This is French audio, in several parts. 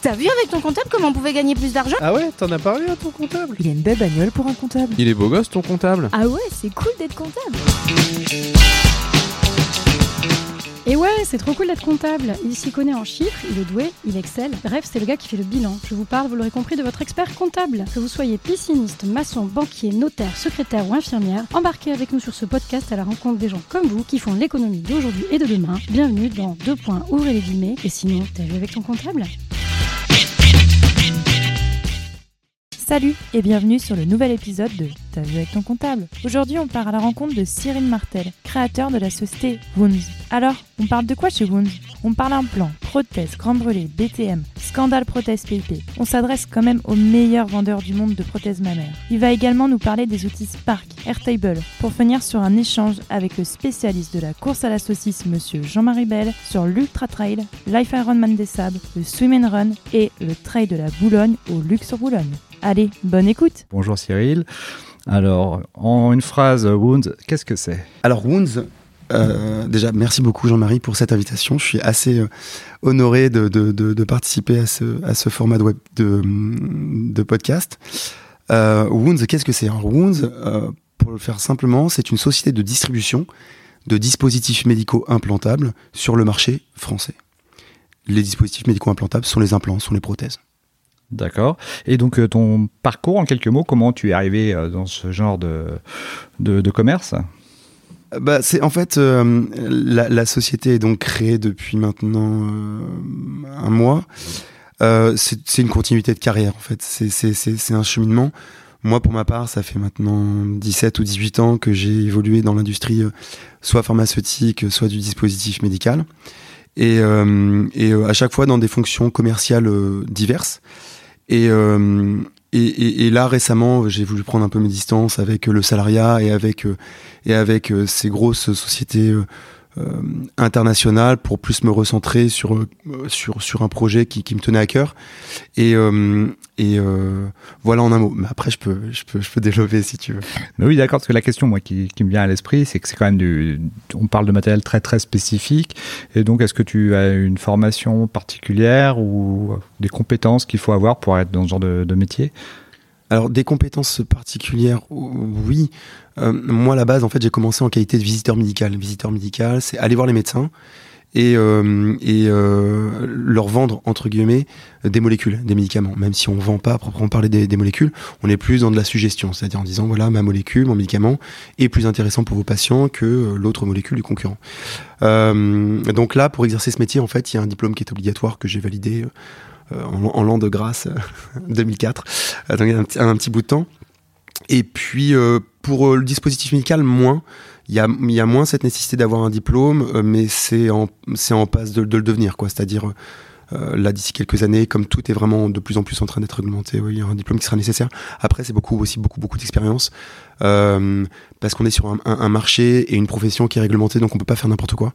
T'as vu avec ton comptable comment on pouvait gagner plus d'argent Ah ouais, t'en as parlé à ton comptable Il a une belle bagnole pour un comptable. Il est beau gosse ton comptable Ah ouais, c'est cool d'être comptable. Et ouais, c'est trop cool d'être comptable. Il s'y connaît en chiffres, il est doué, il excelle. Bref, c'est le gars qui fait le bilan. Je vous parle, vous l'aurez compris, de votre expert comptable. Que vous soyez pisciniste, maçon, banquier, notaire, secrétaire ou infirmière, embarquez avec nous sur ce podcast à la rencontre des gens comme vous qui font l'économie d'aujourd'hui et de demain. Bienvenue dans Deux points, ouvrez les guillemets. Et sinon, t'as vu avec ton comptable? Salut et bienvenue sur le nouvel épisode de T'as vu avec ton comptable. Aujourd'hui, on part à la rencontre de Cyril Martel, créateur de la société Wounds. Alors, on parle de quoi chez Wounds? On parle implant, prothèse, grand brûlé, BTM, scandale prothèse PIP. On s'adresse quand même aux meilleurs vendeurs du monde de prothèses mammaires. Il va également nous parler des outils Spark, Airtable, pour finir sur un échange avec le spécialiste de la course à la saucisse, monsieur Jean-Marie Bell, sur l'Ultra Trail, Life Ironman des Sables, le Swim and Run et le Trail de la Boulogne au Luxe-sur-Boulogne. Allez, bonne écoute Bonjour Cyril. Alors, en une phrase, Wounds, qu'est-ce que c'est? Alors Wounds, euh, déjà merci beaucoup Jean-Marie pour cette invitation. Je suis assez euh, honoré de, de, de, de, participer à ce, à ce format de, web, de, de podcast. Euh, Wounds, qu'est-ce que c'est? Alors Wounds, euh, pour le faire simplement, c'est une société de distribution de dispositifs médicaux implantables sur le marché français. Les dispositifs médicaux implantables sont les implants, sont les prothèses. D'accord. Et donc euh, ton parcours en quelques mots, comment tu es arrivé euh, dans ce genre de, de, commerce? Bah, c'est en fait euh, la, société est donc créée depuis maintenant euh, un mois. Euh, c'est une continuité de carrière en fait. C'est un cheminement. Moi, pour ma part, ça fait maintenant 17 ou 18 ans que j'ai évolué dans l'industrie, soit pharmaceutique, soit du dispositif médical, et, et à chaque fois dans des fonctions commerciales diverses. Et, euh, et, et, et, là récemment, j'ai voulu prendre un peu mes distances avec le salariat et avec euh, et avec euh, ces grosses sociétés euh, internationales pour plus me recentrer sur sur sur un projet qui, qui me tenait à cœur. Et et voilà en un mot. Mais après, je peux je peux je peux développer si tu veux. Mais oui, d'accord. Parce que la question moi qui, me vient à l'esprit, c'est que c'est quand même du on parle de matériel très très spécifique. Et donc, est-ce que tu as une formation particulière ou des compétences qu'il faut avoir pour être dans ce genre de métier? Alors des compétences particulières, oui. Euh, moi, à la base, en fait, j'ai commencé en qualité de visiteur médical. Visiteur médical, c'est aller voir les médecins et, euh, et euh, leur vendre entre guillemets des molécules, des médicaments. Même si on vend pas proprement parler des, molécules, on est plus dans de la suggestion, c'est-à-dire en disant voilà ma molécule, mon médicament est plus intéressant pour vos patients que l'autre molécule du concurrent. Euh, donc là, pour exercer ce métier, en fait, il y a un diplôme qui est obligatoire que j'ai validé euh, en, en l'an de grâce 2004, donc un petit, un petit bout de temps. Et puis euh, pour le dispositif médical, moins. Il y a, il y a moins cette nécessité d'avoir un diplôme, euh, mais c'est en, en passe de, le devenir. C'est-à-dire euh, là d'ici quelques années, comme tout est vraiment de plus en plus en train d'être réglementé, oui, il y a un diplôme qui sera nécessaire. Après, c'est beaucoup aussi beaucoup beaucoup d'expérience euh, parce qu'on est sur un, marché et une profession qui est réglementée, donc on peut pas faire n'importe quoi.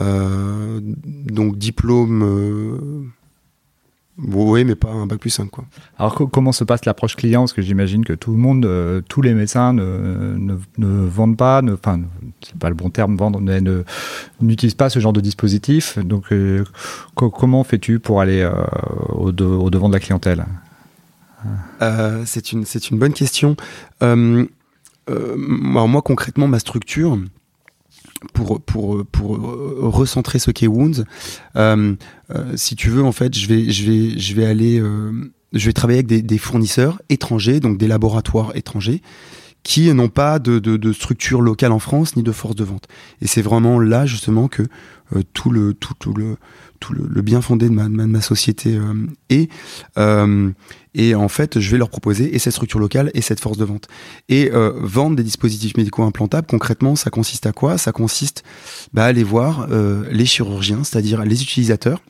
Euh, donc diplôme oui, mais pas un bac plus 5. Quoi. Alors, co comment se passe l'approche client? Parce que j'imagine que tout le monde, euh, tous les médecins ne, ne, ne vendent pas, enfin, c'est pas le bon terme, vendre, n'utilisent pas ce genre de dispositif. Donc, euh, co comment fais-tu pour aller euh, au, de, au, devant de la clientèle? C'est une, une bonne question. alors, moi, concrètement, ma structure, pour, pour, pour recentrer ce qu'est Wounds, euh, euh, si tu veux, en fait, je vais, je vais, je vais aller, euh, je vais travailler avec des, des, fournisseurs étrangers, donc des laboratoires étrangers, qui n'ont pas de, de, de, structure locale en France ni de force de vente. Et c'est vraiment là justement que euh, tout le bien fondé de ma, société euh, est. Euh, et en fait, je vais leur proposer et cette structure locale et cette force de vente. Et euh, vendre des dispositifs médicaux implantables, concrètement, ça consiste à quoi? Ça consiste bah, à aller voir les chirurgiens, c'est-à-dire les utilisateurs,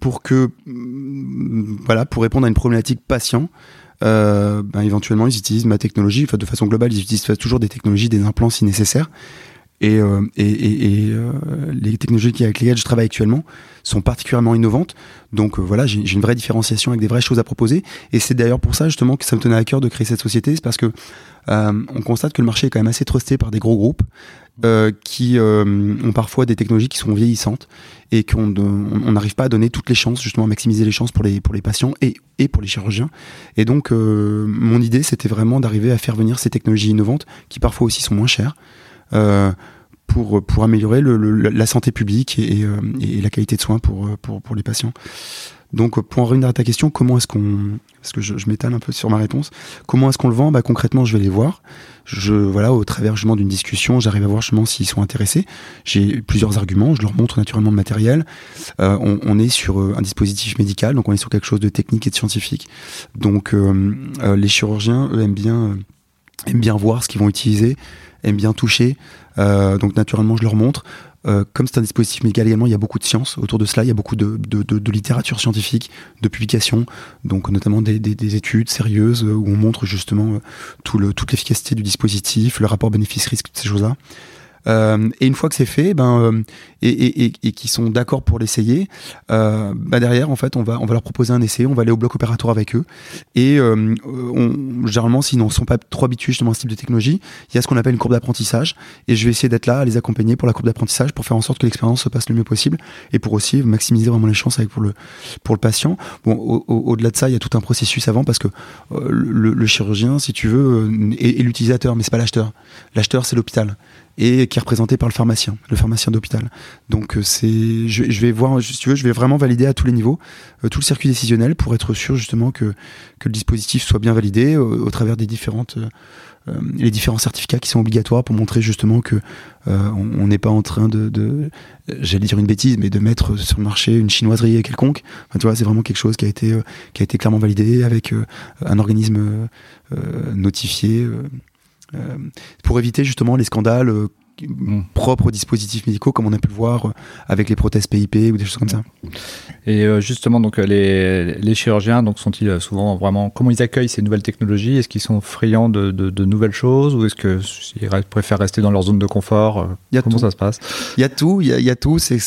pour que, voilà, pour répondre à une problématique patient. Euh, ben, éventuellement, ils utilisent ma technologie. Enfin, de façon globale, ils utilisent toujours des technologies, des implants si nécessaire. Et, euh, et, et, et euh, les technologies avec lesquelles je travaille actuellement sont particulièrement innovantes. Donc euh, voilà, j'ai une vraie différenciation avec des vraies choses à proposer. Et c'est d'ailleurs pour ça justement que ça me tenait à cœur de créer cette société. C'est parce que euh, on constate que le marché est quand même assez trusté par des gros groupes euh, qui euh, ont parfois des technologies qui sont vieillissantes et qu'on on n'arrive pas à donner toutes les chances, justement à maximiser les chances pour les, pour les patients et, et pour les chirurgiens. Et donc, euh, mon idée, c'était vraiment d'arriver à faire venir ces technologies innovantes, qui parfois aussi sont moins chères, euh, pour, pour améliorer le, le- la santé publique et, et, euh, et la qualité de soins pour, pour, pour les patients. Donc, pour en revenir à ta question, comment est-ce qu'on, parce que je, m'étale un peu sur ma réponse, comment est-ce qu'on le vend? Bah, Concrètement, je vais les voir. Voilà, au travers d'une discussion, j'arrive à voir justement s'ils sont intéressés. J'ai plusieurs arguments, je leur montre naturellement le matériel. Euh, on, est sur euh, un dispositif médical, donc on est sur quelque chose de technique et de scientifique. Donc, euh, les chirurgiens, eux, aiment bien, aiment bien voir ce qu'ils vont utiliser, aiment bien toucher. Donc, naturellement, je leur montre. Euh, comme c'est un dispositif médical également, il y a beaucoup de science autour de cela, il y a beaucoup de, de, littérature scientifique, de publications, donc notamment des, des, des études sérieuses euh, où on montre justement euh, tout le, toute l'efficacité du dispositif, le rapport bénéfice-risque, toutes ces choses-là. Euh, et une fois que c'est fait, ben euh, et, et, et, et qu'ils sont d'accord pour l'essayer, euh, bah derrière en fait on va on va leur proposer un essai, on va aller au bloc opératoire avec eux et euh, on, généralement s'ils n'en sont pas trop habitués justement à ce type de technologie, il y a ce qu'on appelle une courbe d'apprentissage et je vais essayer d'être là à les accompagner pour la courbe d'apprentissage pour faire en sorte que l'expérience se passe le mieux possible et pour aussi maximiser vraiment les chances avec pour le pour le patient. Bon au- au- au-delà de ça, il y a tout un processus avant parce que euh, le, le chirurgien, si tu veux, euh, est, est l'utilisateur, mais c'est pas l'acheteur. L'acheteur c'est l'hôpital et qui est représenté par le pharmacien, le pharmacien d'hôpital. Donc euh, c'est, je, je vais voir, si tu veux, je vais vraiment valider à tous les niveaux euh, tout le circuit décisionnel pour être sûr justement que que le dispositif soit bien validé euh, au travers des différentes euh, euh, les différents certificats qui sont obligatoires pour montrer justement que euh, on n'est pas en train de, de j'allais dire une bêtise, mais de mettre sur le marché une chinoiserie quelconque. Enfin, tu vois, c'est vraiment quelque chose qui a été qui a été clairement validé avec un organisme notifié. Euh, pour éviter justement les scandales euh, Mm. propres aux dispositifs médicaux, comme on a pu le voir euh, avec les prothèses PIP ou des choses comme ça. Et justement, donc les, les chirurgiens, donc sont-ils souvent vraiment comment ils accueillent ces nouvelles technologies? Est-ce qu'ils sont friands de, de, de nouvelles choses? Ou est-ce qu'ils re- préfèrent rester dans leur zone de confort? Il y a Comment tout. ça se passe? Il y a tout, il y a, y a tout. C'est,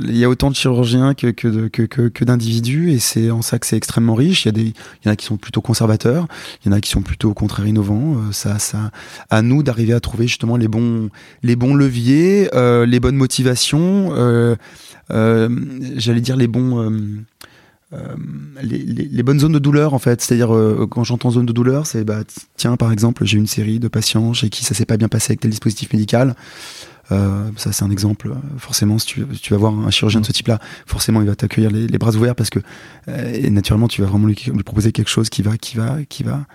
il y a autant de chirurgiens que, que, que, que, d'individus et c'est en ça que c'est extrêmement riche. Il y a des, il y en a qui sont plutôt conservateurs, il y en a qui sont plutôt au contraire innovants. Euh, ça, ça, à nous d'arriver à trouver justement les bons, les bons leviers, euh, les bonnes motivations, euh, j'allais dire les bons. les, bonnes zones de douleur en fait c'est-à-dire quand j'entends zone de douleur c'est bah tiens par exemple j'ai une série de patients chez qui ça s'est pas bien passé avec tel dispositif médical euh, ça c'est un exemple. Forcément si tu, vas voir un chirurgien de ce type là forcément il va t'accueillir les, les bras ouverts parce que euh, et naturellement tu vas vraiment lui, lui proposer quelque chose qui va qui va qui va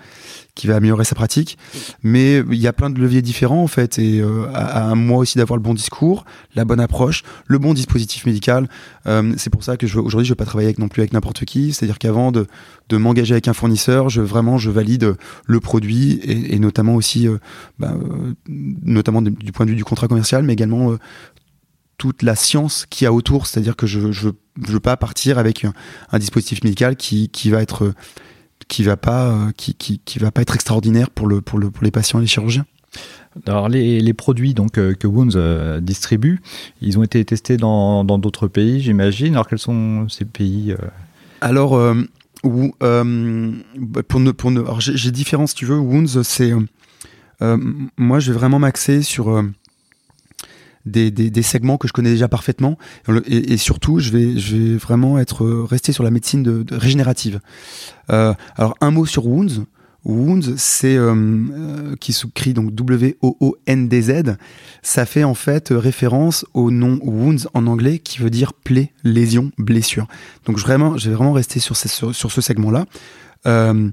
qui va améliorer sa pratique. Mais il y a plein de leviers différents en fait et euh, à, moi aussi d'avoir le bon discours la bonne approche le bon dispositif médical. Euh, c'est pour ça que aujourd'hui je vais pas travailler avec, non plus avec n'importe qui. C'est à dire qu'avant de, m'engager avec un fournisseur je vraiment je valide le produit et, notamment aussi euh, bah, notamment du, point de vue du contrat commercial mais également toute la science qu'il y a autour. C'est-à-dire que je je veux pas partir avec un, un dispositif médical qui, qui va être qui va pas euh, qui, qui, qui va pas être extraordinaire pour le pour le pour les patients et les chirurgiens Alors les, les produits donc euh, que Wounds euh, distribue, ils ont été testés dans dans d'autres pays, j'imagine. Alors quels sont ces pays Alors, euh, où, euh, bah, pour ne, pour ne, alors j'ai différents, si tu veux. Wounds, c'est, euh, moi, je vais vraiment m'axer sur des, des, des segments que je connais déjà parfaitement, et, surtout, je vais, je vais vraiment être euh, resté sur la médecine de, de régénérative. Euh, alors, un mot sur Wounds. Wounds, c'est euh, euh, qui s'écrit donc W-O-O-N-D-Z. Ça fait en fait référence au nom Wounds en anglais, qui veut dire plaie, lésion, blessure. Donc je vraiment, je vais vraiment rester sur, ce- sur, sur ce segment-là. Euh,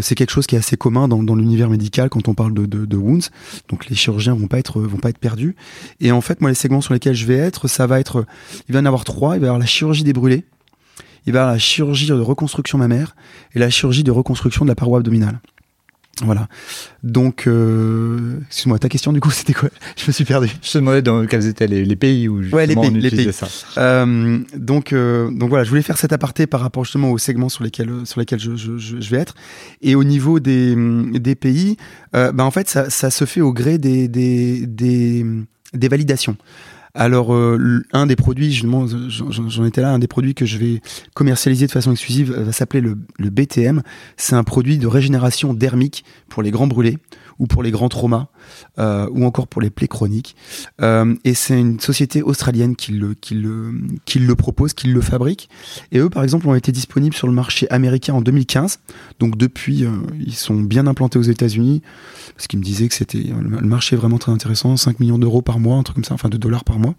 c'est quelque chose qui est assez commun dans, l'univers médical quand on parle de wounds. Donc les chirurgiens vont pas être vont pas être perdus. Et en fait, moi, les segments sur lesquels je vais être, ça va être, il va y en avoir trois. Il va y avoir la chirurgie des brûlés, il va y avoir la chirurgie de reconstruction mammaire et la chirurgie de reconstruction de la paroi abdominale. Voilà. Donc, euh, excuse-moi, ta question du coup, c'était quoi? Je me suis perdu. Je te demandais dans quels étaient les, les pays où justement Ouais, les pays, on les pays. ça. Euh, donc, euh, donc voilà, je voulais faire cet aparté par rapport justement aux segments sur lesquels sur lesquels je, je, je je vais être. Et au niveau des des pays, euh, bah en fait, ça, ça se fait au gré des des des, des validations. Alors, euh, un des produits, j'en étais là, un des produits que je vais commercialiser de façon exclusive va s'appeler le, le BTM. C'est un produit de régénération dermique pour les grands brûlés, ou pour les grands traumas, euh, ou encore pour les plaies chroniques. Euh, et c'est une société australienne qui le, qui, le, qui le propose, qui le fabrique. Et eux, par exemple, ont été disponibles sur le marché américain en 2015. Donc depuis, euh, ils sont bien implantés aux États-Unis. Parce qu'ils me disaient que c'était le marché vraiment très intéressant, 5 millions d'euros par mois, un truc comme ça, enfin de dollars par mois.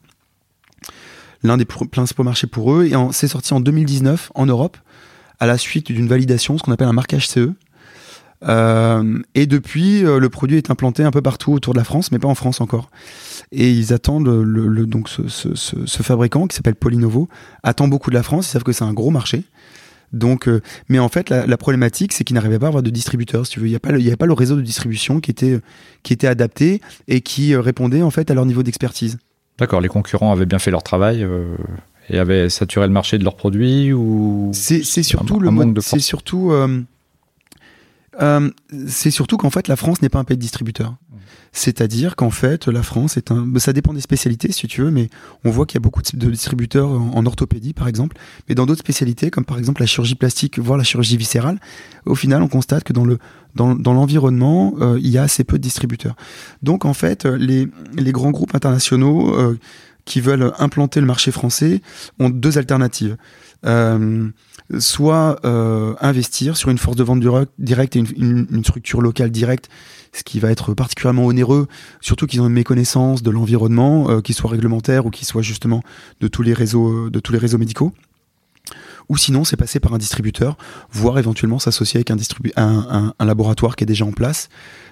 L'un des principaux marchés pour eux. Et c'est sorti en 2019 en Europe, à la suite d'une validation, ce qu'on appelle un marquage CE. Euh, et depuis, euh, le produit est implanté un peu partout autour de la France, mais pas en France encore. Et ils attendent le, donc ce, ce, ce, fabricant qui s'appelle Polinovo attend beaucoup de la France. Ils savent que c'est un gros marché. Donc, euh, mais en fait, la, problématique, c'est qu'ils n'arrivaient pas à avoir de distributeurs. Si tu veux, il n'y avait pas le réseau de distribution qui était qui était adapté et qui répondait en fait à leur niveau d'expertise. D'accord. Les concurrents avaient bien fait leur travail. et avaient saturé le marché de leurs produits ou c'est surtout le manque de c'est surtout euh, c'est surtout qu'en fait, la France n'est pas un pays de distributeurs. C'est-à-dire qu'en fait, la France est un. Ça dépend des spécialités, si tu veux, mais on voit qu'il y a beaucoup de distributeurs en, orthopédie, par exemple, mais dans d'autres spécialités, comme par exemple la chirurgie plastique, voire la chirurgie viscérale, au final, on constate que dans le dans, dans l'environnement, euh, il y a assez peu de distributeurs. Donc, en fait, les, les grands groupes internationaux euh, qui veulent implanter le marché français ont deux alternatives. Euh, soit euh, investir sur une force de vente directe et une, structure locale directe, ce qui va être particulièrement onéreux, surtout qu'ils ont une méconnaissance de l'environnement, euh, qu'il soit réglementaire ou qu'il soit justement de tous les réseaux, de tous les réseaux médicaux. Ou sinon, c'est passer par un distributeur, voire éventuellement s'associer avec un, laboratoire qui est déjà en place.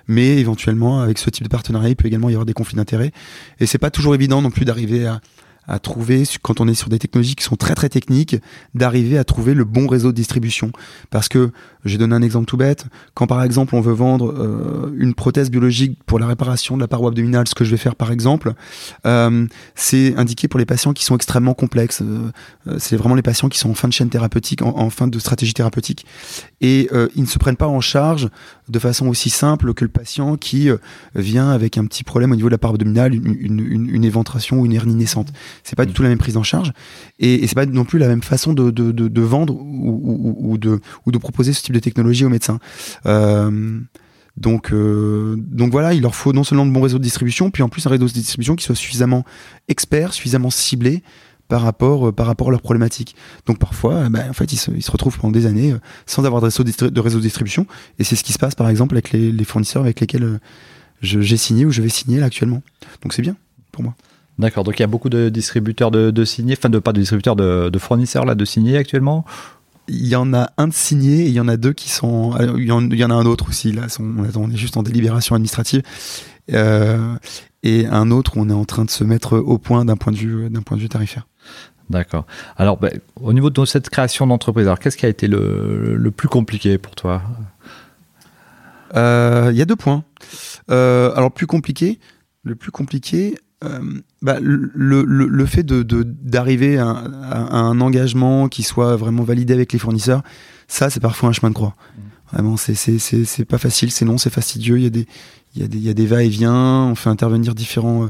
Mais éventuellement, avec ce type de partenariat, il peut également y avoir des conflits d'intérêts. Et c'est pas toujours évident non plus d'arriver à, à trouver, quand on est sur des technologies qui sont très très techniques, d'arriver à trouver le bon réseau de distribution. Parce que, j'ai donné un exemple tout bête, quand par exemple on veut vendre euh, une prothèse biologique pour la réparation de la paroi abdominale, ce que je vais faire par exemple, euh, c'est indiqué pour les patients qui sont extrêmement complexes. Euh, euh, c'est vraiment les patients qui sont en fin de chaîne thérapeutique, en, fin de stratégie thérapeutique. Et euh, ils ne se prennent pas en charge de façon aussi simple que le patient qui vient avec un petit problème au niveau de la paroi abdominale, une, une, une, une éventration ou une hernie naissante. C'est pas du tout la même prise en charge et, et c'est pas non plus la même façon de, de, de, de vendre ou, ou, ou, de, ou de proposer ce type de technologie aux médecins. Euh, donc, euh, donc voilà, il leur faut non seulement de bons réseaux de distribution, puis en plus un réseau de distribution qui soit suffisamment expert, suffisamment ciblé par rapport, euh, par rapport à leurs problématiques. Donc parfois, bah, en fait, ils se, ils se, retrouvent pendant des années sans avoir de réseau de, réseau de distribution. Et c'est ce qui se passe, par exemple, avec les, les fournisseurs avec lesquels j'ai signé ou je vais signer là actuellement. Donc c'est bien pour moi. D'accord, donc il y a beaucoup de distributeurs de, de signés, enfin de pas de distributeurs, de, de fournisseurs là de signés actuellement? Il y en a un de signé et il y en a deux qui sont. Euh, il y en, a un autre aussi, là, on est juste en délibération administrative. Euh, et un autre, on est en train de se mettre au point d'un point, de vue, d'un point de vue tarifaire. D'accord. Alors, ben, au niveau de cette création d'entreprise, alors qu'est-ce qui a été le, le plus compliqué pour toi? Euh, Il y a deux points. Euh, alors, plus compliqué, le plus compliqué, bah, le, le, le, fait de d'arriver à, à, un engagement qui soit vraiment validé avec les fournisseurs, ça c'est parfois un chemin de croix. Mmh. Vraiment, c'est c'est pas facile, c'est long, c'est fastidieux. Il y a des il y a des, il y a des va-et-vient. On fait intervenir différents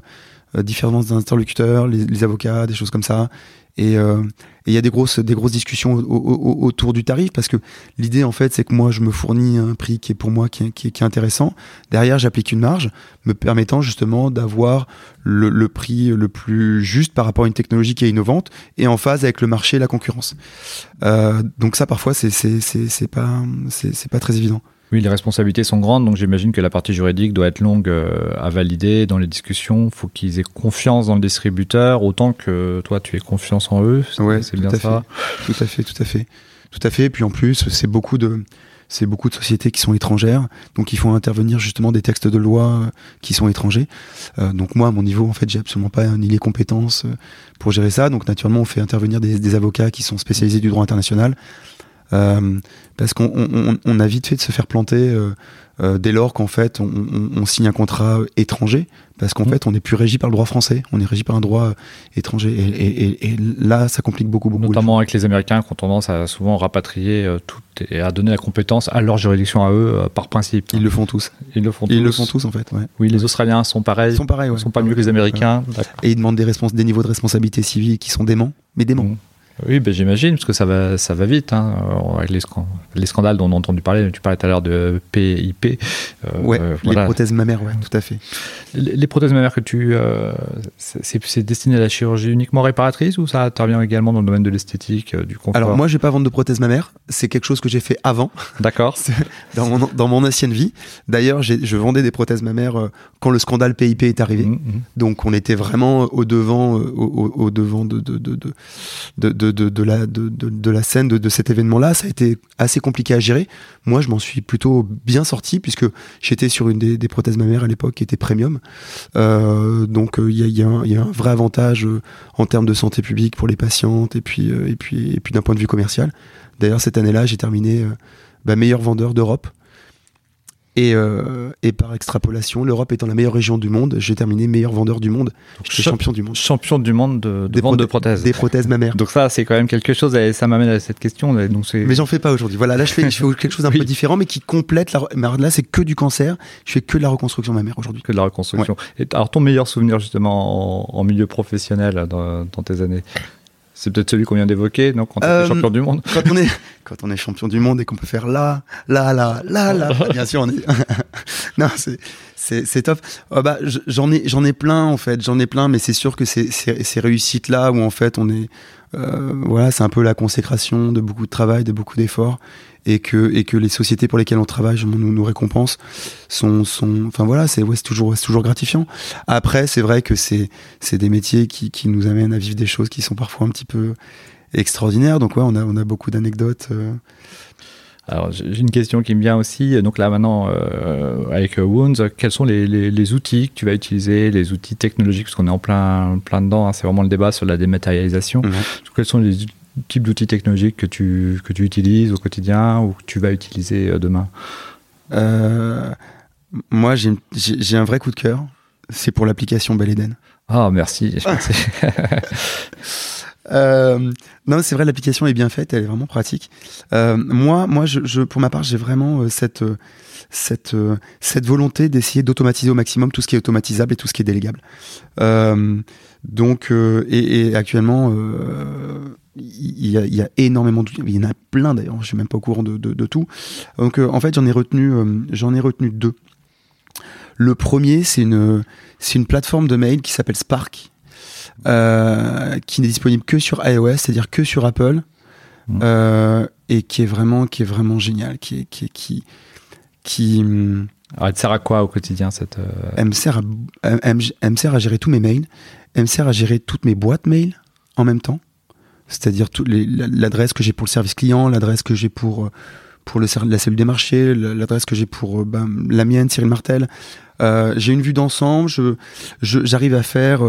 euh, différents interlocuteurs, les, les, avocats, des choses comme ça. Et euh, il y a des grosses, des grosses discussions autour du tarif parce que l'idée en fait c'est que moi je me fournis un prix qui est pour moi qui est, qui intéressant. Derrière j'applique une marge me permettant justement d'avoir le, prix le plus juste par rapport à une technologie qui est innovante et en phase avec le marché et la concurrence. Euh, donc ça parfois c'est pas c'est pas très évident. Oui, les responsabilités sont grandes, donc j'imagine que la partie juridique doit être longue euh, à valider dans les discussions. Il faut qu'ils aient confiance dans le distributeur, autant que toi, tu aies confiance en eux. Ouais, c'est bien ça. Fait. Tout à fait, tout à fait. Tout à fait. Puis en plus, c'est beaucoup de c'est beaucoup de sociétés qui sont étrangères, donc il faut intervenir justement des textes de loi euh, qui sont étrangers. Euh, donc moi, à mon niveau, en fait, j'ai absolument pas ni les compétences pour gérer ça. Donc naturellement, on fait intervenir des, des avocats qui sont spécialisés du droit international. Euh, parce qu'on on, on a vite fait de se faire planter euh, euh, dès lors qu'en fait on, on, signe un contrat étranger, parce qu'en mmh. fait on n'est plus régi par le droit français, on est régi par un droit étranger, et, et, et là ça complique beaucoup, beaucoup. Notamment avec les Américains qui ont tendance à souvent rapatrier tout et à donner la compétence à leur juridiction à eux par principe. Ils le font tous. Ils le font. Ils tous. le font tous en fait. Ouais. Oui, les Australiens sont pareils. Ils sont pareils. Ouais. Ils sont pas mieux que les Américains. Et ils demandent des, des niveaux de responsabilité civile qui sont déments, mais déments. Mmh. Oui, ben j'imagine, parce que ça va, ça va vite. Hein. Euh, les, scan- les scandales dont on a entendu parler, tu parlais tout à l'heure de PIP. euh, Ouais, euh, les prothèses mammaires, ouais, tout à fait. Les les prothèses mammaires que tu. euh, c'est destiné à la chirurgie uniquement réparatrice ou ça intervient également dans le domaine de l'esthétique, du confort? Alors moi, je vais pas vendre de prothèses mammaires. C'est quelque chose que j'ai fait avant, D'accord. dans mon, dans mon ancienne vie. D'ailleurs, je vendais des prothèses mammaires quand le scandale PIP est arrivé. Mhm, mhm. Donc on était vraiment au devant, au, au- au devant de, de, de, de, de, la, scène de, cet événement-là. Ça a été assez compliqué à gérer. Moi, je m'en suis plutôt bien sorti puisque j'étais sur une des, prothèses mammaires à l'époque qui était premium. Euh, donc euh, il y, a, un- vrai avantage euh, en termes de santé publique pour les patientes et puis, et puis, et puis d'un point de vue commercial. D'ailleurs, cette année-là, j'ai terminé bah, meilleur vendeur d'Europe. Et, euh, et par extrapolation, l'Europe étant la meilleure région du monde, j'ai terminé meilleur vendeur du monde. J'étais Cha- champion du monde. Champion du monde de, de vente de prothè- prothèses. Des prothèses mammaires. Donc ça, c'est quand même quelque chose, et ça m'amène à cette question. Donc Mais j'en fais pas aujourd'hui. Voilà, là je fais, je fais quelque chose d'un Oui. peu différent, mais qui complète la. Mais là, c'est que du cancer. Je fais que de la reconstruction mammaire aujourd'hui. que de la reconstruction. Et alors ton meilleur souvenir justement en, en milieu professionnel dans, dans tes années c'est peut-être celui qu'on vient d'évoquer, non Quand tu Euh, champion du monde. Quand on est, quand on est champion du monde et qu'on peut faire là, là, là, là, là, bien sûr, on est. non, c'est, c'est, c'est top. Oh, bah, j'en ai, j'en ai plein en fait, j'en ai plein, mais c'est sûr que c'est, c'est- ces réussites là où en fait on est, euh, voilà, c'est un peu la consécration de beaucoup de travail, de beaucoup d'efforts, et que, et que les sociétés pour lesquelles on travaille nous, nous récompensent sont, sont, enfin voilà, c'est, ouais, toujours, gratifiant. Après, c'est vrai que c'est, c'est des métiers qui, qui nous amènent à vivre des choses qui sont parfois un petit peu extraordinaires. Donc ouais, on a, on a beaucoup d'anecdotes. euh, Alors j'ai une question qui me vient aussi. Donc là maintenant euh, avec Wounds, quels sont les, les- les outils que tu vas utiliser, les outils technologiques, parce qu'on est en plein, plein dedans. hein, c'est vraiment le débat sur la dématérialisation. Quels sont les types d'outils technologiques que tu, que tu utilises au quotidien ou que tu vas utiliser euh, demain Euh, moi, j'ai un vrai coup de cœur. C'est pour l'application Bel Eden. Ah merci. Euh, non, c'est vrai, l'application est bien faite, elle est vraiment pratique. Euh, moi, moi, je, je- pour ma part, j'ai vraiment euh, cette cette cette volonté d'essayer d'automatiser au maximum tout ce qui est automatisable et tout ce qui est délégable. Donc, et, et actuellement, il y, a, il y a énormément d'outils. Il y en a plein d'ailleurs. Je suis même pas au courant de, de, de tout. Donc, euh, en fait, j'en ai retenu, euh, j'en ai retenu deux. Le premier, c'est une c'est une plateforme de mail qui s'appelle Spark euh, qui n'est disponible que sur iOS, c'est-à-dire que sur Apple, euh, et qui est vraiment, qui est vraiment génial, qui, est, qui, est- qui, qui Alors elle te sert à quoi au quotidien cette elle me sert à, elle me sert à gérer tous mes mails, elle me sert à gérer toutes mes boîtes mail en même temps, c'est-à-dire l'adresse que j'ai pour le service client, l'adresse que j'ai pour euh, pour le, la cellule des marchés, la- l'adresse que j'ai pour euh, ben, la mienne, Cyril Martel. Euh, j'ai une vue d'ensemble. Je, j'arrive à faire,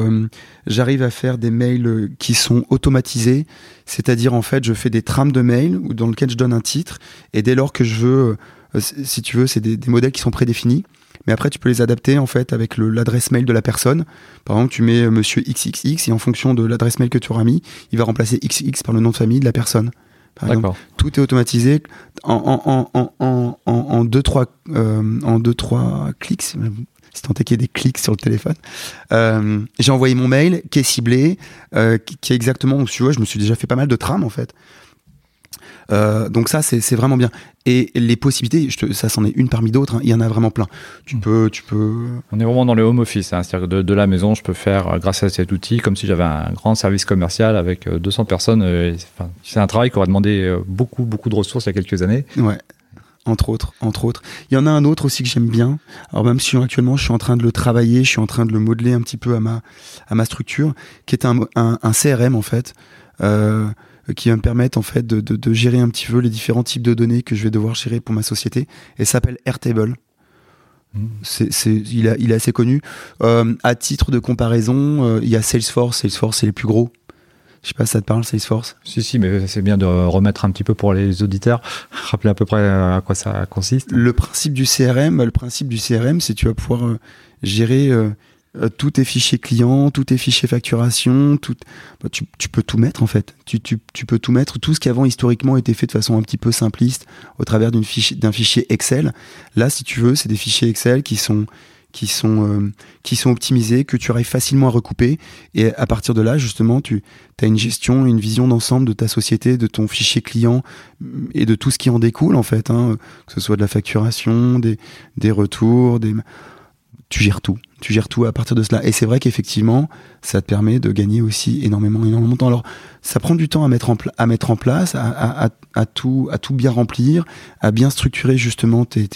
j'arrive à faire des mails qui sont automatisés. C'est-à-dire en fait, je fais des trames de mails dans lesquels je donne un titre et dès lors que je veux, si tu veux, c'est des modèles qui sont prédéfinis. Mais après, tu peux les adapter en fait avec l'adresse mail de la personne. Par exemple, tu mets euh, Monsieur XXX et en fonction de l'adresse mail que tu auras mis, il va remplacer XX par le nom de famille de la personne. Par exemple tout est automatisé en, en, en, en, en, en deux, trois, euh, en deux, trois clics. Si tant est qu'il y ait des clics sur le téléphone. Euh, j'ai envoyé mon mail qui est ciblé, euh, qui, est exactement, tu vois, je me suis déjà fait pas mal de trames en fait. Euh, donc ça c'est vraiment bien et les possibilités je te- ça c'en est une parmi d'autres hein, il y en a vraiment plein tu Mm. peux tu peux On est vraiment dans le home office, hein, c'est-à-dire de, de la maison, je peux faire, euh, grâce à cet outil, comme si j'avais un grand service commercial avec euh, 200 personnes. euh, c'est- enfin, c'est un travail qui aurait demandé euh, beaucoup, beaucoup de ressources il y a quelques années. Ouais. Entre autres, entre autres. Il y en a un autre aussi que j'aime bien. Alors même si actuellement je suis en train de le travailler, je suis en train de le modeler un petit peu à ma, à ma structure, qui est un, un, un CRM en fait, euh, qui va me permettre en fait de, de, de gérer un petit peu les différents types de données que je vais devoir gérer pour ma société. Et s'appelle Airtable. Mm. C'est, c'est, il, a, il est assez connu. Euh, à titre de comparaison, euh, il y a Salesforce. Salesforce, c'est les plus gros. Je sais pas si ça te parle, Salesforce. Si, si, mais c'est bien de remettre un petit peu pour les auditeurs, rappeler à peu près à quoi ça consiste. le principe du CRM, le principe du CRM, c'est que tu vas pouvoir euh, gérer euh, tous tes fichiers clients, tous tes fichiers facturation, tout, bah, tu, peux tout mettre en fait. Tu, peux tout mettre, tout ce qui avant historiquement était fait de façon un petit peu simpliste au travers d'un fichier Excel. Là, si tu veux, c'est des fichiers Excel qui sont qui sont, euh, qui sont optimisés, que tu arrives facilement à recouper. Et à partir de là, justement, tu as une gestion, une vision d'ensemble de ta société, de ton fichier client et de tout ce qui en découle, en fait. Hein, que ce soit de la facturation, des, des retours, des... tu gères tout. Tu gères tout à partir de cela. Et c'est vrai qu'effectivement, ça te permet de gagner aussi énormément, énormément de temps. Alors, ça prend du temps à mettre en, place, à, tout, à tout bien remplir, à bien structurer justement tes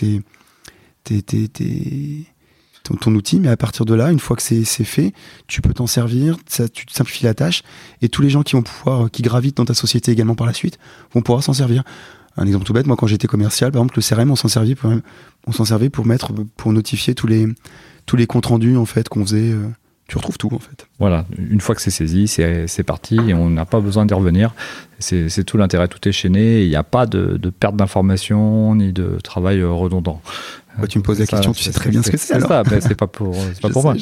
ton, outil, mais à partir de là, une fois que c'est fait, tu peux t'en servir, ça, tu te simplifies la tâche, et tous les gens qui vont pouvoir, qui gravitent dans ta société également par la suite, vont pouvoir s'en servir. Un exemple tout bête, moi quand j'étais commercial, par exemple le CRM, on s'en servait pour, on s'en servait pour mettre, pour notifier tous les, tous les comptes rendus en fait qu'on faisait. Euh, tu retrouves tout en fait. Voilà, une fois que c'est saisi, c'est parti et on n'a pas besoin d'y revenir. C'est tout l'intérêt, tout est chaîné, il n'y a pas de, de perte d'information ni de travail euh, redondant tu me poses la question, tu sais très bien ce que c'est. C'est ça, c'est pas pour, pas pour moi.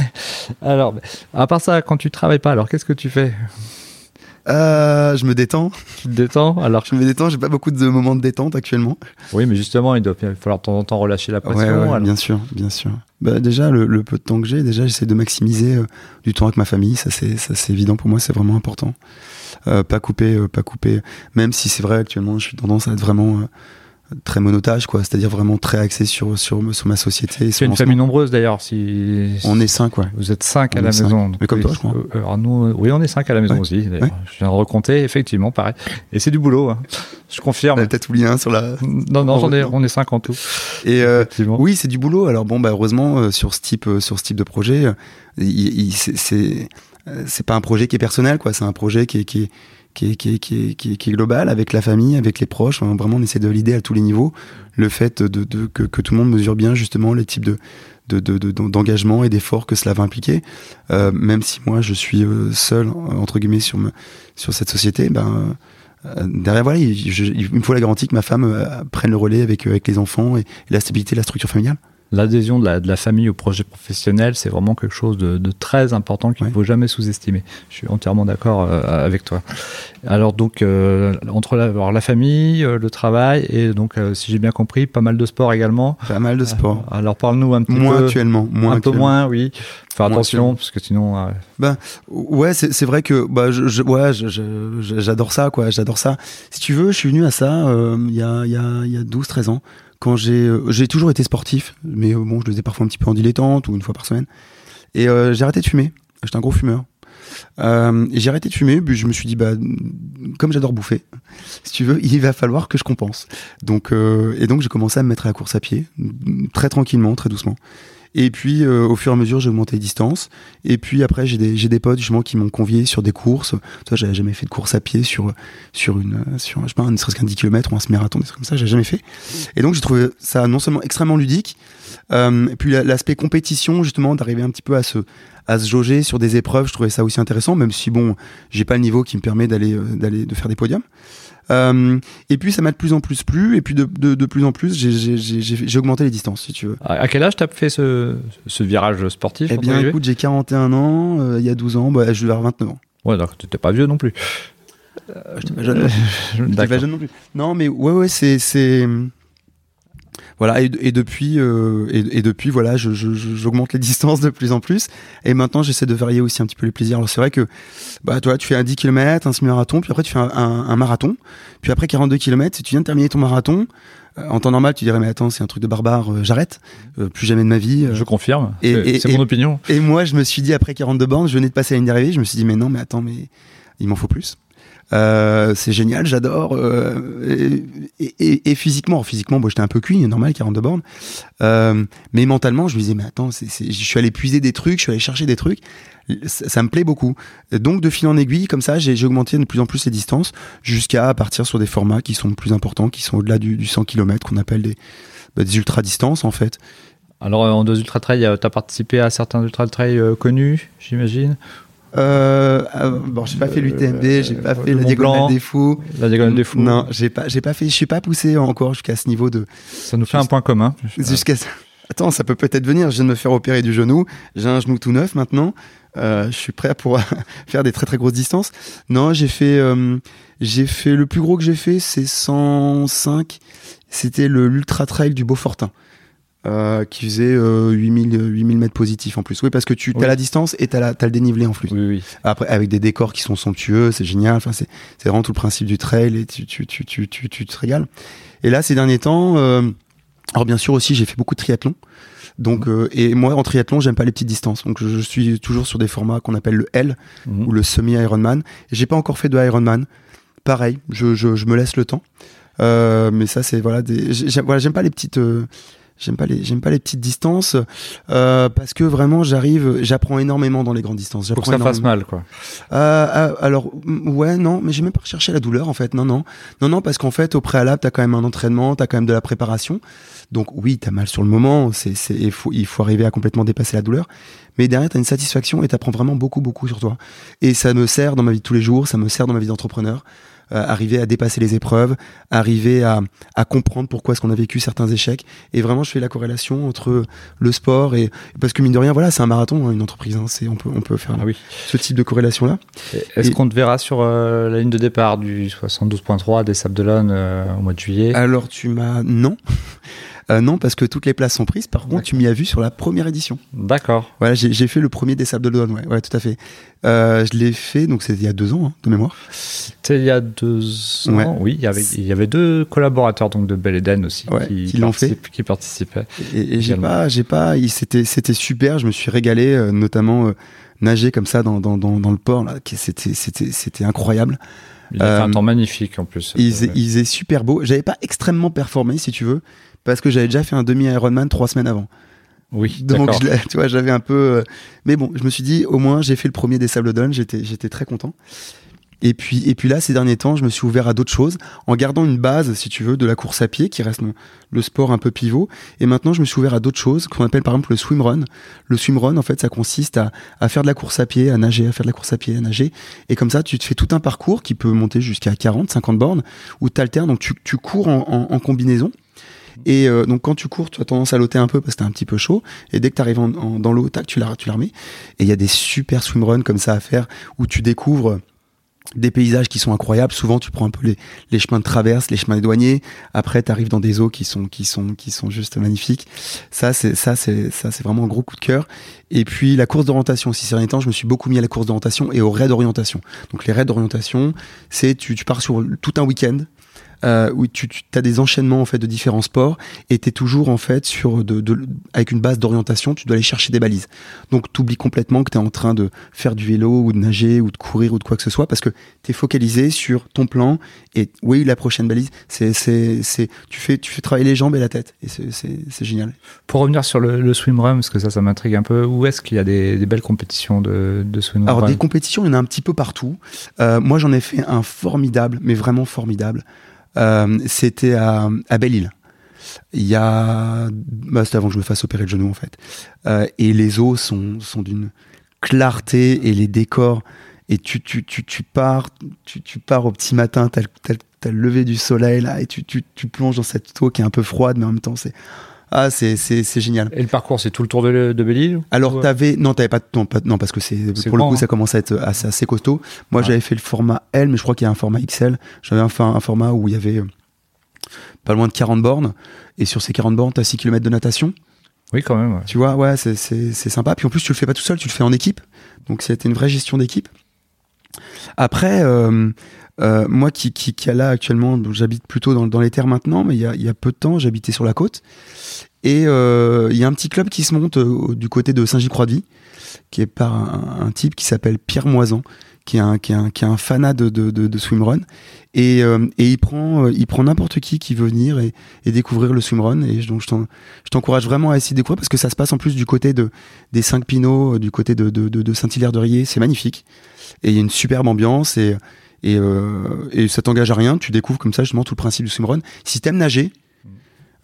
alors, à part ça, quand tu travailles pas, alors qu'est-ce que tu fais? Euh, je me détends. Tu te détends alors Je me détends, j'ai pas beaucoup de moments de détente actuellement. Oui, mais justement, il doit falloir de temps en temps relâcher la pression. bien sûr, bien sûr. Bah, déjà, le, peu de temps que j'ai, déjà, j'essaie de maximiser euh, du temps avec ma famille. Ça, c'est évident pour moi, c'est vraiment important. Euh, pas couper, pas couper. Même si c'est vrai, actuellement, je suis tendance à être vraiment très monotage quoi. C'est-à-dire vraiment très axé sur sur, sur ma société. C'est une famille nombreuse d'ailleurs si on est cinq ouais. Vous êtes cinq à la maison mais comme toi je crois. euh, alors nous oui on est cinq à la maison aussi je viens de recompter effectivement pareil. Et c'est du boulot hein. je confirme. Peut-être oublié un sur la non non on est on est cinq en tout. Et euh, oui c'est du boulot. Alors bon bah heureusement euh, sur ce type sur ce type de projet c'est c'est pas un projet qui est personnel quoi. C'est un projet qui est, qui est qui est, qui, avec la famille, avec les proches. vraiment, on essaie de l'idée à tous les niveaux. Le fait de, que, tout le monde mesure bien justement les types de d'engagement et d'efforts que cela va impliquer. Euh, même si moi je suis euh, seul entre guillemets sur sur cette société, ben euh, derrière voilà, il, me faut la garantie que ma femme prenne le relais avec avec les enfants et, et la stabilité de la structure familiale l'adhésion de la, de la, famille au projet professionnel, c'est vraiment quelque chose de, de très important qu'il ne faut jamais sous-estimer. Je suis entièrement d'accord euh, avec toi. Alors donc, euh, entre la, la famille, euh, le travail et donc, si j'ai bien compris, pas mal de sport également. Pas mal de sport. alors parle-nous un petit moins peu. Actuellement, moins un peu moins, oui. Faire attention, parce que sinon... Ben, ouais, c'est vrai que bah, je, ouais, j'adore ça, quoi. J'adore ça. Si tu veux, je suis venu à ça il y a, y a, y a 12-13 ans quand j'ai euh, j'ai toujours été sportif, mais euh, bon, je le faisais parfois un petit peu en dilettante ou une fois par semaine. Et euh, j'ai arrêté de fumer. J'étais un gros fumeur. Euh, j'ai arrêté de fumer, puis je me suis dit, bah, comme j'adore bouffer, si tu veux, il va falloir que je compense. Donc, et donc j'ai commencé à me mettre à la course à pied, très tranquillement, très doucement. Et puis, euh, au fur et à mesure, j'ai augmenté les distances. Et puis après, j'ai des, j'ai des potes justement qui m'ont convié sur des courses. Toi, j'avais jamais fait de course à pied sur sur une sur je sais pas, ne serait-ce qu'un 10 km ou un semi-marathon, des trucs comme ça. J'ai jamais fait. Et donc, j'ai trouvé ça non seulement extrêmement ludique, euh, puis l'aspect compétition justement, d'arriver un petit peu à se à se jauger sur des épreuves. Je trouvais ça aussi intéressant, même si bon, j'ai pas le niveau qui me permet d'aller euh, d'aller de faire des podiums. Euh, et puis ça m'a de plus en plus plu, et puis de, de, de plus en plus, j'ai augmenté les distances, si tu veux. À quel âge t'as fait ce, ce, virage sportif Eh bien, écoute, j'ai 41 ans, euh, il y a 12 ans, bah, je vais avoir 29 ans. Ouais, donc t'étais pas vieux non plus. Euh, j'étais pas jeune. pas jeune non plus. Non, mais ouais, ouais, c'est voilà et, et depuis euh, et, et, depuis voilà j'augmente je, les distances de plus en plus et maintenant j'essaie de varier aussi un petit peu les plaisirs alors c'est vrai que bah toi tu fais un 10 km un semi-marathon puis après tu fais un, un, marathon puis après 42 km si tu viens de terminer ton marathon euh, en temps normal, tu dirais mais attends, c'est un truc de barbare, euh, j'arrête, plus jamais de ma vie. Je confirme. C'est mon opinion. Et moi, je me suis dit après 42 bornes, je venais de passer à une d'arrivée, je me suis dit mais non, mais attends, mais il m'en faut plus. Euh, c'est génial, j'adore. Euh, et, physiquement, physiquement, bon, j'étais un peu cuit, normal, 42 bornes. Euh, mais mentalement, je me disais, mais attends, je suis allé puiser des trucs, je suis allé chercher des trucs. Ça, me plaît beaucoup. Donc, de fil en aiguille, comme ça, j'ai, augmenté de plus en plus les distances jusqu'à partir sur des formats qui sont plus importants, qui sont au-delà du, du 100 km, qu'on appelle des, bah, des ultra-distances, en fait. Alors, en deux ultra-trail, tu as participé à certains ultra-trail connus, j'imagine? Euh, ah, bon, j'ai pas fait l'UTMB, j'ai pas fait la diagonale des fous. La diagonale des fous. Non, j'ai pas, j'ai pas fait, je suis pas poussé encore jusqu'à ce niveau de. Ça nous fait un point commun. Jusqu'à. Attends, ça peut peut-être venir. Je viens de me faire opérer du genou. J'ai un genou tout neuf maintenant. Euh, je suis prêt pour faire des très très grosses distances. Non, j'ai fait, euh, j'ai fait le plus gros que j'ai fait, c'est 105. C'était le l'ultra trail du Beaufortin. Euh, qui faisait euh, 8000, 8000 mètres positifs en plus. Oui, parce que tu as la distance et tu as, le dénivelé en plus. Oui, oui. Après, avec des décors qui sont somptueux, c'est génial. Enfin, c'est vraiment tout le principe du trail et tu, tu, tu, tu, tu, tu te régales. Et là, ces derniers temps, euh, alors bien sûr aussi, j'ai fait beaucoup de triathlon. Donc, euh, et moi, en triathlon, j'aime pas les petites distances. Donc, je, je suis toujours sur des formats qu'on appelle le L Mhm. ou le semi-Ironman. J'ai pas encore fait de Ironman. Pareil, je, je, je me laisse le temps. Euh, mais ça, c'est voilà, des, j'aime voilà, j'aime pas les petites. euh, J'aime pas les j'aime pas les petites distances euh, parce que vraiment j'arrive j'apprends énormément dans les grandes distances. Pour que ça fasse mal, quoi. Euh, euh, alors ouais non mais j'ai même pas recherché la douleur en fait. Non non. Non non parce qu'en fait au préalable t'as quand même un entraînement t'as quand même de la préparation. Donc oui t'as mal sur le moment c'est c'est il faut il faut arriver à complètement dépasser la douleur. Mais derrière t'as une satisfaction et t'apprends vraiment beaucoup beaucoup sur toi. Et ça me sert dans ma vie de tous les jours ça me sert dans ma vie d'entrepreneur arriver à dépasser les épreuves arriver à, à comprendre pourquoi est-ce qu'on a vécu certains échecs et vraiment je fais la corrélation entre le sport et parce que mine de rien voilà c'est un marathon hein, une entreprise hein, c'est on peut on peut faire Ah oui. ce type de corrélation là Est-ce Et- qu'on te verra sur euh, la ligne de départ du 72.3 des Sables d'Olonne euh, au mois de juillet? Alors tu m'as non. Euh, non parce que toutes les places sont prises. Par contre, tu m'y as vu sur la première édition. D'accord. Voilà, j'ai fait le premier des Sables d'Olonne. Ouais, ouais, tout à fait. Euh, je l'ai fait donc c'était il y a deux ans hein, de mémoire. C'était il y a deux ans. Ouais. Oui, il y avait, il y avait deux collaborateurs donc de Bel Eden aussi Ouais, qui, qui l'ont fait. qui participaient. Et, et j'ai pas, j'ai pas. il- C'était c'était super. Je me suis régalé, euh, notamment euh, nager comme ça dans dans dans, dans le port C'était c'était c'était incroyable. Il a fait un Euh, temps magnifique en plus. Il il faisait super beau. J'avais pas extrêmement performé si tu veux parce que j'avais déjà fait un demi Ironman trois semaines avant. oui, Donc, je tu vois, j'avais un peu. euh, Mais bon, je me suis dit, au moins, j'ai fait le premier des Sables d'Olonne. J'étais, j'étais très content. Et puis, et puis là, ces derniers temps, je me suis ouvert à d'autres choses en gardant une base, si tu veux, de la course à pied, qui reste le sport un peu pivot. Et maintenant, je me suis ouvert à d'autres choses qu'on appelle par exemple le swimrun. Le swimrun, en fait, ça consiste à, à faire de la course à pied, à nager, à faire de la course à pied, à nager. Et comme ça, tu te fais tout un parcours qui peut monter jusqu'à 40, 50 bornes, où tu alternes. Donc, tu, tu cours en, en- en combinaison. Et euh, donc quand tu cours, tu as tendance à loter un peu parce que t'es un petit peu chaud. Et dès que tu arrives en, en- dans l'eau, tac, tu la, tu la remets. Et il y a des super swimruns comme ça à faire où tu découvres des paysages qui sont incroyables. Souvent, tu prends un peu les, les chemins de traverse, les chemins douaniers. Après, tu arrives dans des eaux qui sont qui sont qui sont juste magnifiques. Ça, c'est ça, c'est ça, c'est vraiment un gros coup de cœur. Et puis la course d'orientation. Ces derniers temps, je me suis beaucoup mis à la course d'orientation et aux raids d'orientation. Donc les raids d'orientation, c'est tu, tu pars sur tout un week-end euh, où tu, tu as des enchaînements en fait de différents sports et tu es toujours en fait sur de, de- avec une base d'orientation, tu dois aller chercher des balises. Donc tu oublies complètement que tu es en train de faire du vélo ou de nager ou de courir ou de quoi que ce soit parce que tu es focalisé sur ton plan et oui, la prochaine balise, c'est c'est c'est tu fais tu fais travailler les jambes et la tête et c'est génial. Pour revenir sur le, le swimrun, parce que ça, ça m'intrigue un peu, où est-ce qu'il y a des, des belles compétitions de, de swimrun Alors des compétitions, il y en a un petit peu partout. Euh, moi, j'en ai fait un formidable, mais vraiment formidable. Euh, C'était à, à Belle-Île. Il y a, bah, avant que je me fasse opérer le genou en fait. Euh, et les eaux sont, sont d'une clarté et les décors. Et tu, tu, tu, tu pars, tu, tu pars au petit matin, t'as, le- lever du soleil là, et tu, tu plonges dans cette eau qui est un peu froide, mais en même temps c'est, ah c'est, c'est, c'est génial. Et le parcours, c'est tout le tour de, de Belle-Île Alors Ouais. t'avais non t'avais pas non, pas non parce que c'est C'est pour le coup hein. ça commence à être assez, assez costaud. Moi Ah. j'avais fait le format L mais je crois qu'il y a un format XL. J'avais un, un format où il y avait euh, pas loin de 40 bornes et sur ces 40 bornes t'as 6 km de natation. Oui, quand même. ouais. Tu vois ouais c'est c'est c'est sympa. Puis en plus tu le fais pas tout seul tu le fais en équipe donc c'était une vraie gestion d'équipe. Après euh, euh, moi qui, qui, qui est là actuellement, j'habite plutôt dans, dans les terres maintenant, mais il y a, il y a peu de temps, j'habitais sur la côte. Et euh, il y a un petit club qui se monte euh, du côté de Saint-Gilles-Croix-de-Vie, qui est par un, un type qui s'appelle Pierre Moisan, qui est un, qui est un, qui est un fanat de, de, de, de swimrun. Et, euh, et il prend, euh, il prend n'importe qui qui veut venir et, et découvrir le swimrun. Et donc je t'en- je t'encourage vraiment à essayer de découvrir parce que ça se passe en plus du côté de, des Cinq Pinots, euh, du côté de, de, de Saint-Hilaire-de-Riez. C'est magnifique. Et il y a une superbe ambiance et, et, euh, et ça t'engage à rien. Tu découvres comme ça justement tout le principe du swimrun. Si t'aimes nager,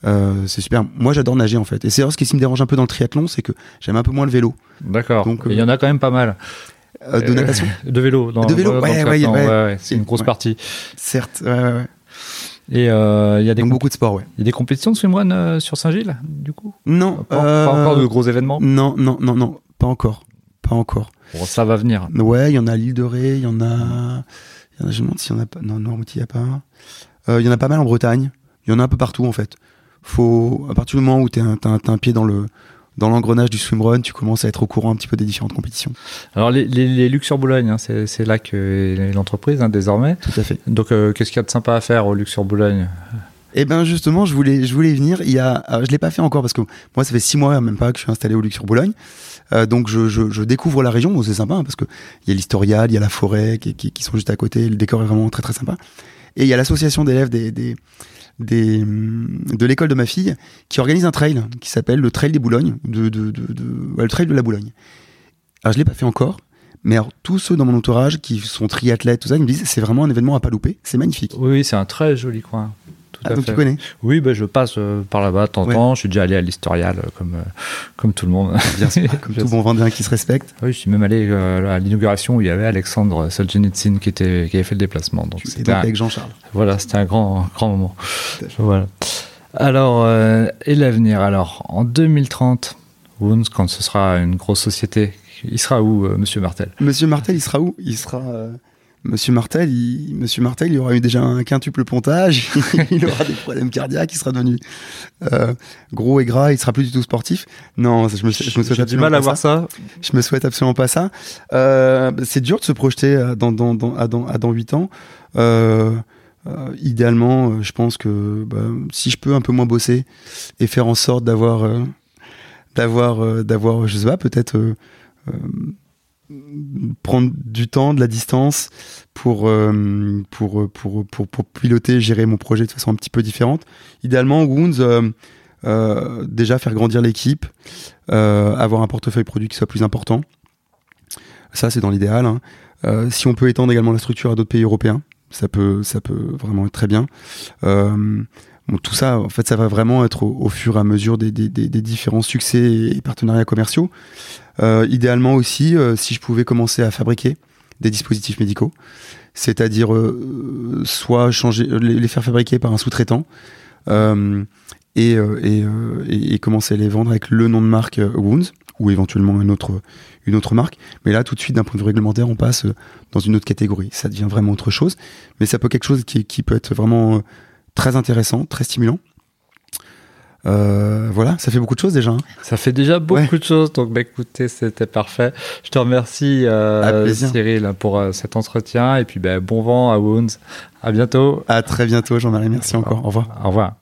euh, c'est super. Moi, j'adore nager en fait. Et c'est ce qui me dérange un peu dans le triathlon, c'est que j'aime un peu moins le vélo. D'accord. Donc, Il y en a quand même pas mal. Euh, de Euh, natation, De vélo. Dans, De vélo, dans ouais, C'est une grosse partie. certes. Et euh, il y, a des beaucoup de sport, ouais. il y a des compétitions de swimrun euh, sur Saint-Gilles, du coup? Non, pas, pas euh, encore de gros événements? Non, non, non, non, pas encore, pas encore. Bon, Ça va venir. Ouais, il y en a à l'île de Ré, il y en a, il y en a- je me demande s'il y en a pas. Non, il y a pas. Euh, Il y en a pas mal en Bretagne. Il y en a un peu partout en fait. faut, à partir du moment où tu as, un pied dans le dans l'engrenage du swimrun, tu commences à être au courant un petit peu des différentes compétitions. Alors les, les, Luxor Boulogne, hein, c'est là que l'entreprise hein, désormais. Tout à fait. Donc euh, qu'est-ce qu'il y a de sympa à faire au Luxor Boulogne? Eh ben justement, je voulais, je voulais venir. Il y a, je l'ai pas fait encore parce que moi, ça fait six mois même pas que je suis installé au Luxor Boulogne. Euh, donc je, je, découvre la région. C'est sympa hein, parce que il y a l'historial, il y a la forêt qui, qui, sont juste à côté. Le décor est vraiment très très sympa. Et il y a l'association d'élèves des, des, des, de l'école de ma fille qui organise un trail qui s'appelle le Trail des de, le Trail de la Boulogne. Alors je l'ai pas fait encore, mais tous ceux dans mon entourage qui sont triathlètes, tout ça, ils me disent c'est vraiment un événement à pas louper, c'est magnifique. Oui, c'est un très joli coin. Ah, donc tu connais Oui, bah, je passe euh, par là-bas de temps en temps. Je suis déjà allé à l'Historial euh, comme, euh, comme tout le monde. Bien sûr, comme tout bon Vendéen qui se respecte. Oui, je suis même allé à l'inauguration où il y avait Alexandre Solzhenitsyn qui, était, qui avait fait le déplacement. Donc c'était avec Jean-Charles. Voilà, c'était un grand, grand moment. Voilà. Alors, et l'avenir? Alors, en 2030, Woons, quand ce sera une grosse société, il sera où, Monsieur Martel? Monsieur Martel, il sera où? Il sera Monsieur Martel, il, Monsieur Martel, il aura eu déjà un quintuple pontage, il aura des problèmes cardiaques, il sera devenu euh, gros et gras, il sera plus du tout sportif. Non, je me, je me souhaite du mal à voir ça. Je me souhaite absolument pas ça. Euh, c'est dur de se projeter dans dans dans à dans, à dans 8 ans. Euh, euh, idéalement, je pense que bah, si je peux un peu moins bosser et faire en sorte d'avoir d'avoir d'avoir je sais pas peut-être prendre du temps, de la distance pour, euh, pour, pour, pour, pour, piloter, gérer mon projet de façon un petit peu différente. Idéalement, Wounds, euh, euh, déjà faire grandir l'équipe, avoir un portefeuille produit qui soit plus important. Ça, c'est dans l'idéal. Hein. si on peut étendre également la structure à d'autres pays européens, ça peut, ça peut vraiment être très bien. Tout ça, en fait, ça va vraiment être au, fur et à mesure des, des, différents succès et partenariats commerciaux. Euh, idéalement aussi, euh, si je pouvais commencer à fabriquer des dispositifs médicaux, c'est-à-dire euh, soit changer, les, faire fabriquer par un sous-traitant et, commencer à les vendre avec le nom de marque Wounds ou éventuellement une autre, marque. Mais là, tout de suite, d'un point de vue réglementaire, on passe dans une autre catégorie. Ça devient vraiment autre chose. Mais ça peut quelque chose qui peut être vraiment très intéressant, très stimulant. Euh, voilà, ça fait beaucoup de choses déjà. Hein. Ça fait déjà beaucoup de choses, donc bah, écoutez, c'était parfait. Je te remercie euh, Cyril pour euh, cet entretien et puis bah, bon vent à Wounds. À bientôt. À très bientôt Jean-Marie, merci encore. Au revoir. Au revoir.